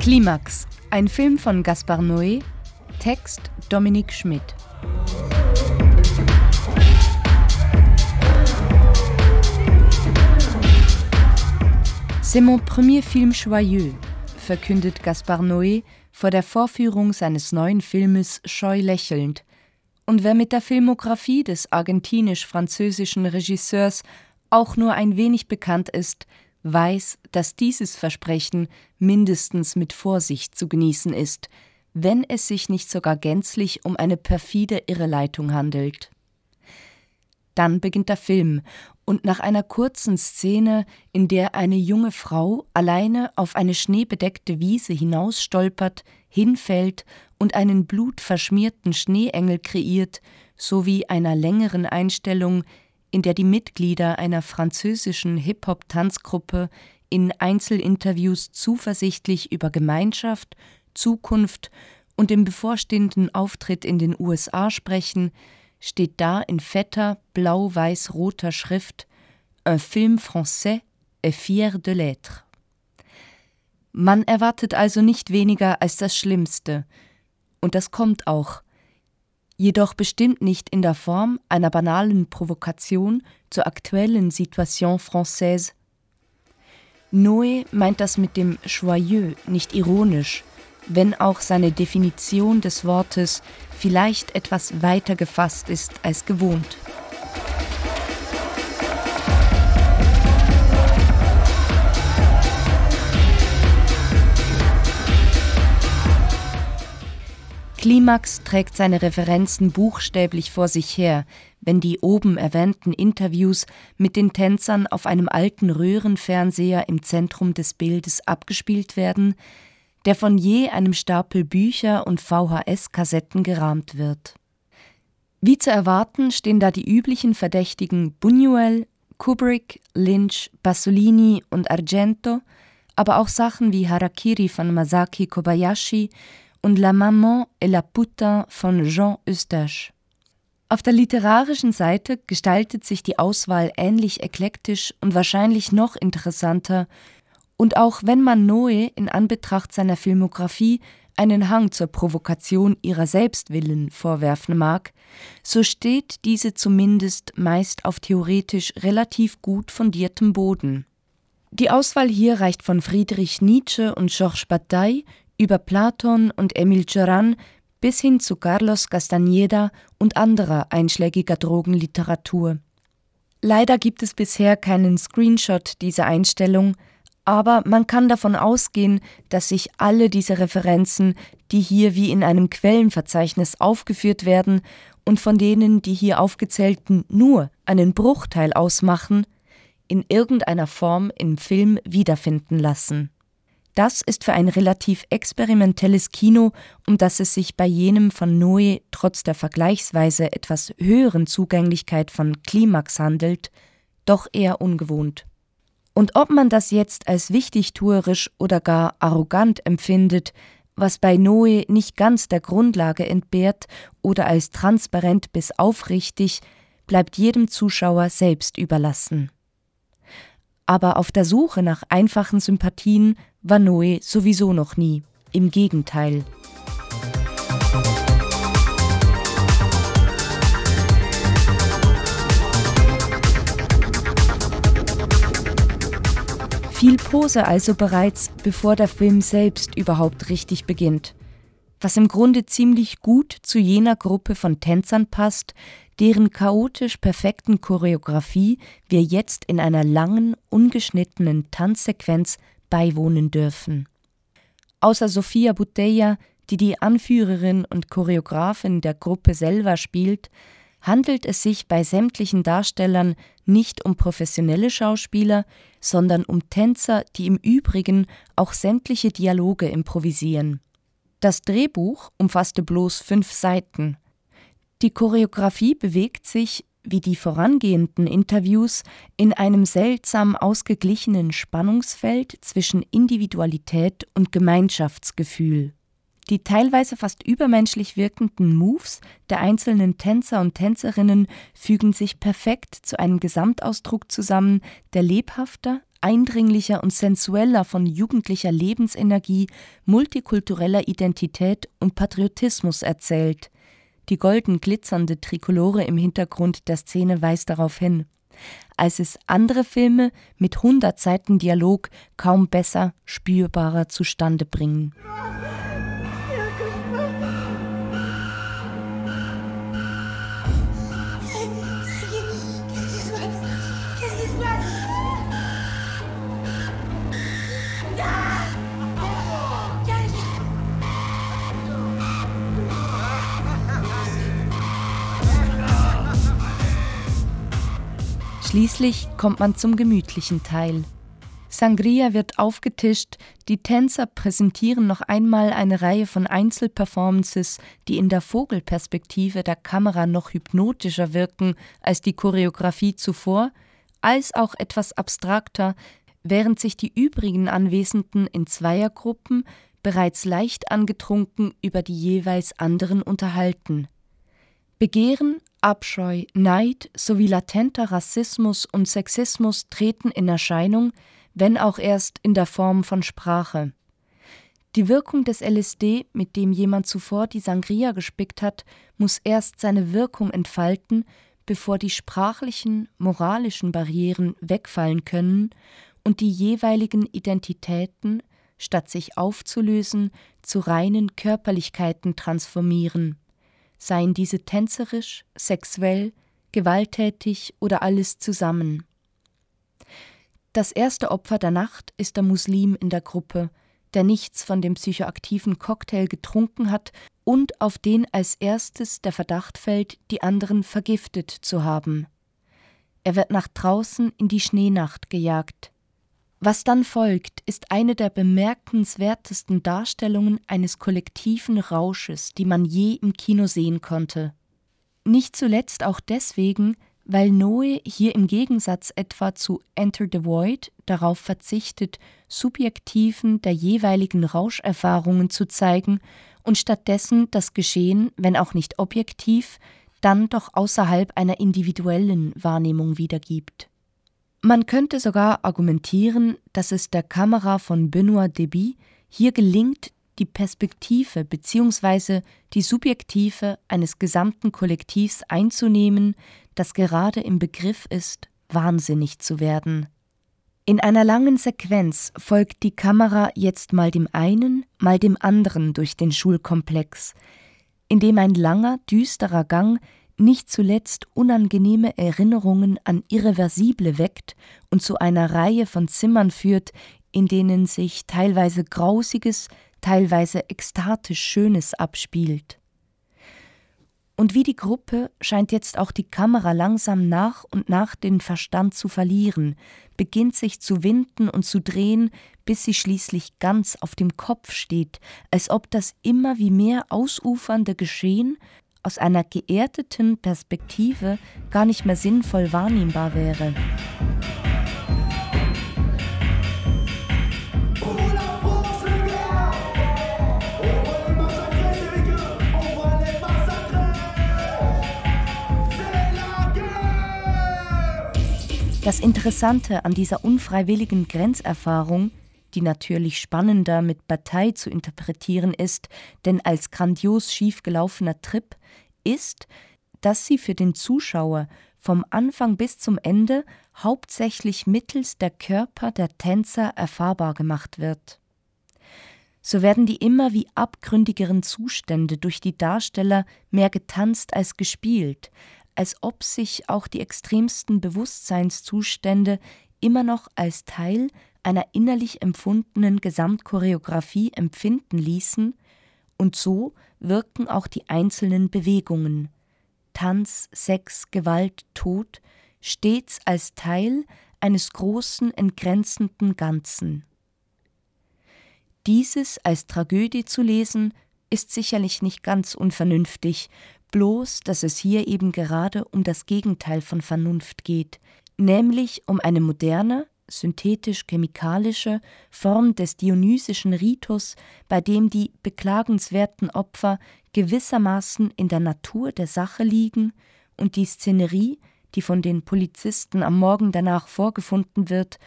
Klimax, ein Film von Gaspar Noé, Text Dominique Schmidt. C'est mon premier film joyeux, verkündet Gaspar Noé vor der Vorführung seines neuen Filmes scheu lächelnd. Und wer mit der Filmografie des argentinisch-französischen Regisseurs auch nur ein wenig bekannt ist, weiß, dass dieses Versprechen mindestens mit Vorsicht zu genießen ist, wenn es sich nicht sogar gänzlich um eine perfide Irreleitung handelt. Dann beginnt der Film, und nach einer kurzen Szene, in der eine junge Frau alleine auf eine schneebedeckte Wiese hinausstolpert, hinfällt und einen blutverschmierten Schneeengel kreiert, sowie einer längeren Einstellung, in der die Mitglieder einer französischen Hip-Hop-Tanzgruppe in Einzelinterviews zuversichtlich über Gemeinschaft, Zukunft und den bevorstehenden Auftritt in den USA sprechen, steht da in fetter blau-weiß-roter Schrift Un film français est fier de l'être. Man erwartet also nicht weniger als das Schlimmste, und das kommt auch, jedoch bestimmt nicht in der Form einer banalen Provokation zur aktuellen Situation française. Noé meint das mit dem joyeux nicht ironisch, wenn auch seine Definition des Wortes vielleicht etwas weiter gefasst ist als gewohnt. Klimax trägt seine Referenzen buchstäblich vor sich her, wenn die oben erwähnten Interviews mit den Tänzern auf einem alten Röhrenfernseher im Zentrum des Bildes abgespielt werden, der von je einem Stapel Bücher und VHS-Kassetten gerahmt wird. Wie zu erwarten stehen da die üblichen Verdächtigen Buñuel, Kubrick, Lynch, Pasolini und Argento, aber auch Sachen wie Harakiri von Masaki Kobayashi und La Maman et la Putain von Jean Eustache. Auf der literarischen Seite gestaltet sich die Auswahl ähnlich eklektisch und wahrscheinlich noch interessanter, und auch wenn man Noe in Anbetracht seiner Filmografie einen Hang zur Provokation ihrer Selbstwillen vorwerfen mag, so steht diese zumindest meist auf theoretisch relativ gut fundiertem Boden. Die Auswahl hier reicht von Friedrich Nietzsche und Georges Bataille über Platon und Emil Cioran bis hin zu Carlos Castañeda und anderer einschlägiger Drogenliteratur. Leider gibt es bisher keinen Screenshot dieser Einstellung, aber man kann davon ausgehen, dass sich alle diese Referenzen, die hier wie in einem Quellenverzeichnis aufgeführt werden und von denen die hier aufgezählten nur einen Bruchteil ausmachen, in irgendeiner Form im Film wiederfinden lassen. Das ist für ein relativ experimentelles Kino, um das es sich bei jenem von Noe trotz der vergleichsweise etwas höheren Zugänglichkeit von Klimax handelt, doch eher ungewohnt. Und ob man das jetzt als wichtigtuerisch oder gar arrogant empfindet, was bei Noe nicht ganz der Grundlage entbehrt, oder als transparent bis aufrichtig, bleibt jedem Zuschauer selbst überlassen. Aber auf der Suche nach einfachen Sympathien war Noe sowieso noch nie. Im Gegenteil. Viel Pose also bereits, bevor der Film selbst überhaupt richtig beginnt. Was im Grunde ziemlich gut zu jener Gruppe von Tänzern passt, deren chaotisch perfekten Choreografie wir jetzt in einer langen, ungeschnittenen Tanzsequenz beiwohnen dürfen. Außer Sofia Butella, die die Anführerin und Choreografin der Gruppe selber spielt, handelt es sich bei sämtlichen Darstellern nicht um professionelle Schauspieler, sondern um Tänzer, die im Übrigen auch sämtliche Dialoge improvisieren. Das Drehbuch umfasste bloß fünf Seiten. Die Choreografie bewegt sich wie die vorangehenden Interviews in einem seltsam ausgeglichenen Spannungsfeld zwischen Individualität und Gemeinschaftsgefühl. Die teilweise fast übermenschlich wirkenden Moves der einzelnen Tänzer und Tänzerinnen fügen sich perfekt zu einem Gesamtausdruck zusammen, der lebhafter, eindringlicher und sensueller von jugendlicher Lebensenergie, multikultureller Identität und Patriotismus erzählt. Die golden glitzernde Trikolore im Hintergrund der Szene weist darauf hin. Als es andere Filme mit 100 Seiten Dialog kaum besser, spürbarer zustande bringen. Schließlich kommt man zum gemütlichen Teil. Sangria wird aufgetischt, die Tänzer präsentieren noch einmal eine Reihe von Einzelperformances, die in der Vogelperspektive der Kamera noch hypnotischer wirken als die Choreografie zuvor, als auch etwas abstrakter, während sich die übrigen Anwesenden in Zweiergruppen bereits leicht angetrunken über die jeweils anderen unterhalten. Begehren, Abscheu, Neid sowie latenter Rassismus und Sexismus treten in Erscheinung, wenn auch erst in der Form von Sprache. Die Wirkung des LSD, mit dem jemand zuvor die Sangria gespickt hat, muss erst seine Wirkung entfalten, bevor die sprachlichen, moralischen Barrieren wegfallen können und die jeweiligen Identitäten, statt sich aufzulösen, zu reinen Körperlichkeiten transformieren seien diese tänzerisch, sexuell, gewalttätig oder alles zusammen. Das erste Opfer der Nacht ist der Muslim in der Gruppe, der nichts von dem psychoaktiven Cocktail getrunken hat und auf den als erstes der Verdacht fällt, die anderen vergiftet zu haben. Er wird nach draußen in die Schneenacht gejagt. Was dann folgt, ist eine der bemerkenswertesten Darstellungen eines kollektiven Rausches, die man je im Kino sehen konnte. Nicht zuletzt auch deswegen, weil Noe hier im Gegensatz etwa zu Enter the Void darauf verzichtet, subjektiven der jeweiligen Rauscherfahrungen zu zeigen und stattdessen das Geschehen, wenn auch nicht objektiv, dann doch außerhalb einer individuellen Wahrnehmung wiedergibt. Man könnte sogar argumentieren, dass es der Kamera von Benoit Deby hier gelingt, die Perspektive bzw. die Subjektive eines gesamten Kollektivs einzunehmen, das gerade im Begriff ist, wahnsinnig zu werden. In einer langen Sequenz folgt die Kamera jetzt mal dem einen, mal dem anderen durch den Schulkomplex, indem ein langer, düsterer Gang nicht zuletzt unangenehme Erinnerungen an Irreversible weckt und zu einer Reihe von Zimmern führt, in denen sich teilweise Grausiges, teilweise ekstatisch Schönes abspielt. Und wie die Gruppe scheint jetzt auch die Kamera langsam nach und nach den Verstand zu verlieren, beginnt sich zu winden und zu drehen, bis sie schließlich ganz auf dem Kopf steht, als ob das immer wie mehr ausufernde Geschehen aus einer geerdeten Perspektive gar nicht mehr sinnvoll wahrnehmbar wäre. Das Interessante an dieser unfreiwilligen Grenzerfahrung die natürlich spannender mit Bataille zu interpretieren ist, denn als grandios schiefgelaufener Trip, ist, dass sie für den Zuschauer vom Anfang bis zum Ende hauptsächlich mittels der Körper der Tänzer erfahrbar gemacht wird. So werden die immer wie abgründigeren Zustände durch die Darsteller mehr getanzt als gespielt, als ob sich auch die extremsten Bewusstseinszustände immer noch als Teil einer innerlich empfundenen Gesamtchoreografie empfinden ließen, und so wirken auch die einzelnen Bewegungen Tanz, Sex, Gewalt, Tod stets als Teil eines großen, entgrenzenden Ganzen. Dieses als Tragödie zu lesen, ist sicherlich nicht ganz unvernünftig, bloß dass es hier eben gerade um das Gegenteil von Vernunft geht, nämlich um eine moderne, synthetisch-chemikalische Form des dionysischen Ritus, bei dem die beklagenswerten Opfer gewissermaßen in der Natur der Sache liegen und die Szenerie, die von den Polizisten am Morgen danach vorgefunden wird,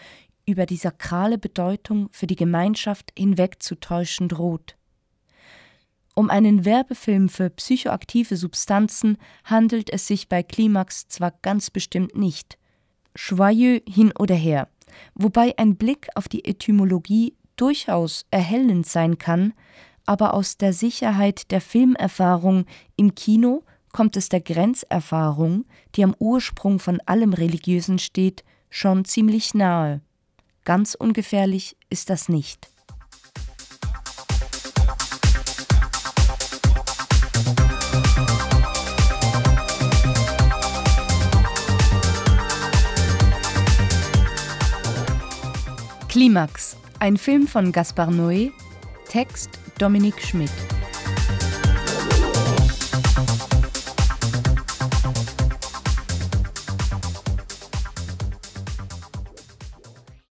über die sakrale Bedeutung für die Gemeinschaft hinwegzutäuschen droht. Um einen Werbefilm für psychoaktive Substanzen handelt es sich bei Klimax zwar ganz bestimmt nicht. Joyeux hin oder her, wobei ein Blick auf die Etymologie durchaus erhellend sein kann, aber aus der Sicherheit der Filmerfahrung im Kino kommt es der Grenzerfahrung, die am Ursprung von allem Religiösen steht, schon ziemlich nahe. Ganz ungefährlich ist das nicht. Klimax, ein Film von Gaspar Noé, Text Dominik Schmidt.